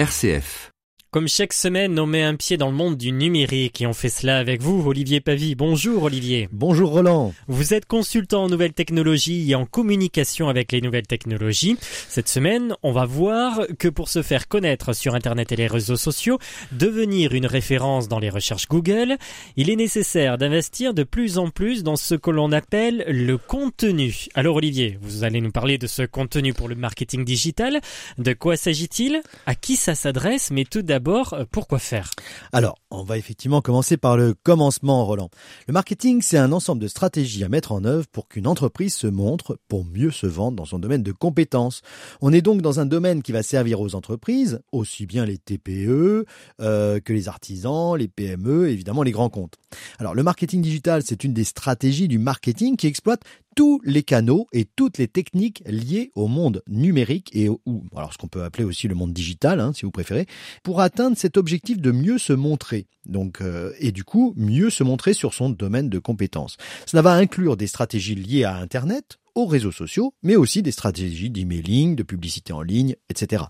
RCF. Comme chaque semaine, on met un pied dans le monde du numérique et on fait cela avec vous, Olivier Pavie. Bonjour Olivier. Bonjour Roland. Vous êtes consultant en nouvelles technologies et en communication avec les nouvelles technologies. Cette semaine, on va voir que pour se faire connaître sur Internet et les réseaux sociaux, devenir une référence dans les recherches Google, il est nécessaire d'investir de plus en plus dans ce que l'on appelle le contenu. Alors Olivier, vous allez nous parler de ce contenu pour le marketing digital. De quoi s'agit-il? À qui ça s'adresse? Mais tout d'abord, d'abord, euh, pourquoi faire? Alors, on va effectivement commencer par le commencement, Roland. Le marketing, c'est un ensemble de stratégies à mettre en œuvre pour qu'une entreprise se montre, pour mieux se vendre dans son domaine de compétences. On est donc dans un domaine qui va servir aux entreprises, aussi bien les TPE euh, que les artisans, les PME, évidemment les grands comptes. Alors, le marketing digital, c'est une des stratégies du marketing qui exploite tous les canaux et toutes les techniques liées au monde numérique et ou alors ce qu'on peut appeler aussi le monde digital, hein, si vous préférez, pour atteindre cet objectif de mieux se montrer. Donc euh, et du coup mieux se montrer sur son domaine de compétences. Cela va inclure des stratégies liées à Internet, aux réseaux sociaux, mais aussi des stratégies d'emailing, de publicité en ligne, etc.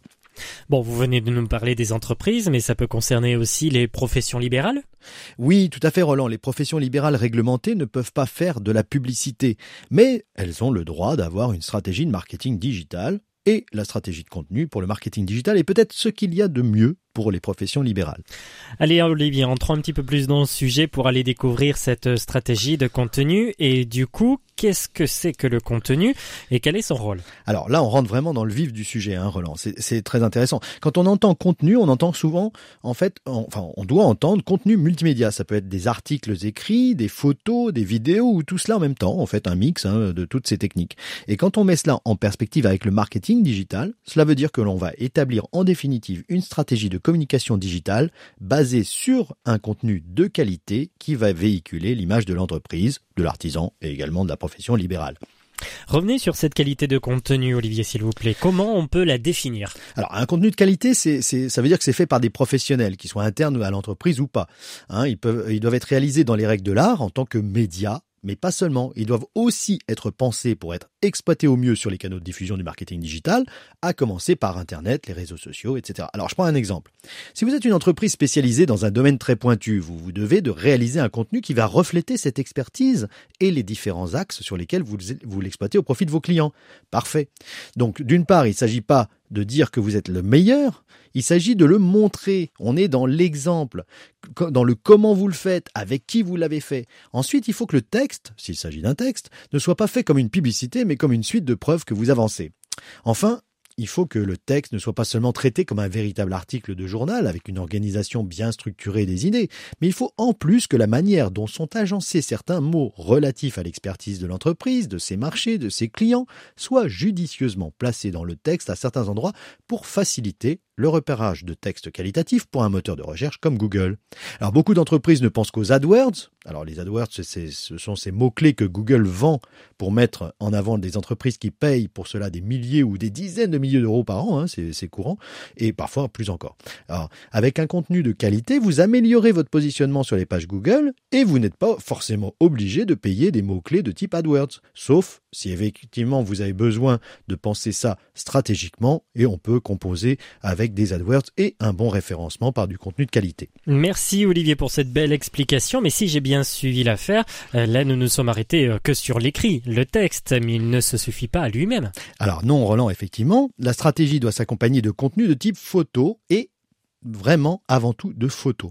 Bon, vous venez de nous parler des entreprises, mais ça peut concerner aussi les professions libérales? Oui, tout à fait, Roland. Les professions libérales réglementées ne peuvent pas faire de la publicité, mais elles ont le droit d'avoir une stratégie de marketing digital et la stratégie de contenu pour le marketing digital est peut-être ce qu'il y a de mieux pour les professions libérales. Allez Olivier, entrons un petit peu plus dans le sujet pour aller découvrir cette stratégie de contenu et du coup, qu'est-ce que c'est que le contenu et quel est son rôle? Alors là, on rentre vraiment dans le vif du sujet, hein, Roland. C'est très intéressant. Quand on entend contenu, on entend souvent, en fait, enfin, on doit entendre contenu multimédia. Ça peut être des articles écrits, des photos, des vidéos ou tout cela en même temps. En fait, un mix hein, de toutes ces techniques. Et quand on met cela en perspective avec le marketing digital, cela veut dire que l'on va établir en définitive une stratégie de communication digitale basée sur un contenu de qualité qui va véhiculer l'image de l'entreprise, de l'artisan et également de la profession libérale. Revenez sur cette qualité de contenu, Olivier, s'il vous plaît. Comment on peut la définir Alors, un contenu de qualité, c'est, ça veut dire que c'est fait par des professionnels, qui soient internes à l'entreprise ou pas. Hein, ils, peuvent, ils doivent être réalisés dans les règles de l'art en tant que médias mais pas seulement, ils doivent aussi être pensés pour être exploités au mieux sur les canaux de diffusion du marketing digital, à commencer par Internet, les réseaux sociaux, etc. Alors je prends un exemple. Si vous êtes une entreprise spécialisée dans un domaine très pointu, vous vous devez de réaliser un contenu qui va refléter cette expertise et les différents axes sur lesquels vous, vous l'exploitez au profit de vos clients. Parfait. Donc d'une part, il ne s'agit pas de dire que vous êtes le meilleur, il s'agit de le montrer. On est dans l'exemple, dans le comment vous le faites, avec qui vous l'avez fait. Ensuite, il faut que le texte, s'il s'agit d'un texte, ne soit pas fait comme une publicité, mais comme une suite de preuves que vous avancez. Enfin, il faut que le texte ne soit pas seulement traité comme un véritable article de journal avec une organisation bien structurée des idées, mais il faut en plus que la manière dont sont agencés certains mots relatifs à l'expertise de l'entreprise, de ses marchés, de ses clients, soit judicieusement placés dans le texte à certains endroits pour faciliter le repérage de textes qualitatifs pour un moteur de recherche comme Google. Alors beaucoup d'entreprises ne pensent qu'aux AdWords. Alors les AdWords, ce sont ces mots-clés que Google vend pour mettre en avant des entreprises qui payent pour cela des milliers ou des dizaines de milliers d'euros par an, hein, c'est courant, et parfois plus encore. Alors avec un contenu de qualité, vous améliorez votre positionnement sur les pages Google et vous n'êtes pas forcément obligé de payer des mots-clés de type AdWords, sauf si effectivement vous avez besoin de penser ça stratégiquement et on peut composer avec des AdWords et un bon référencement par du contenu de qualité. Merci Olivier pour cette belle explication, mais si j'ai bien suivi l'affaire, euh, là nous nous sommes arrêtés euh, que sur l'écrit, le texte, mais il ne se suffit pas à lui-même. Alors non, Roland, effectivement, la stratégie doit s'accompagner de contenu de type photo et vraiment avant tout de photos.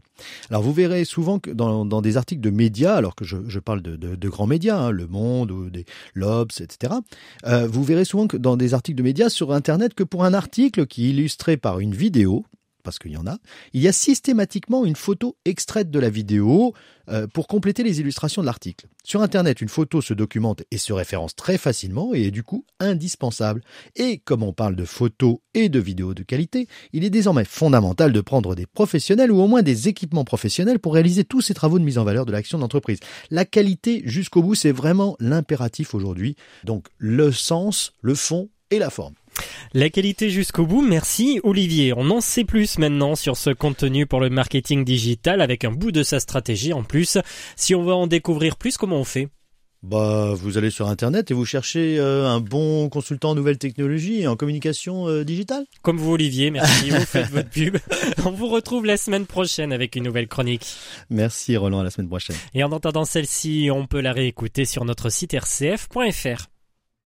Alors vous verrez souvent que dans, des articles de médias, alors que je, parle de, grands médias, hein, Le Monde ou des Lobs, etc., euh, vous verrez souvent que dans des articles de médias sur Internet que pour un article qui est illustré par une vidéo, parce qu'il y en a, il y a systématiquement une photo extraite de la vidéo euh, pour compléter les illustrations de l'article. Sur Internet, une photo se documente et se référence très facilement et est du coup indispensable. Et comme on parle de photos et de vidéos de qualité, il est désormais fondamental de prendre des professionnels ou au moins des équipements professionnels pour réaliser tous ces travaux de mise en valeur de l'action d'entreprise. La qualité jusqu'au bout, c'est vraiment l'impératif aujourd'hui. Donc le sens, le fond et la forme. La qualité jusqu'au bout, merci Olivier. On en sait plus maintenant sur ce contenu pour le marketing digital avec un bout de sa stratégie en plus. Si on veut en découvrir plus, comment on fait? Bah, vous allez sur Internet et vous cherchez euh, un bon consultant en nouvelles technologies et en communication euh, digitale. Comme vous, Olivier, merci. vous faites votre pub. On vous retrouve la semaine prochaine avec une nouvelle chronique. Merci, Roland. À la semaine prochaine. Et en entendant celle-ci, on peut la réécouter sur notre site rcf.fr.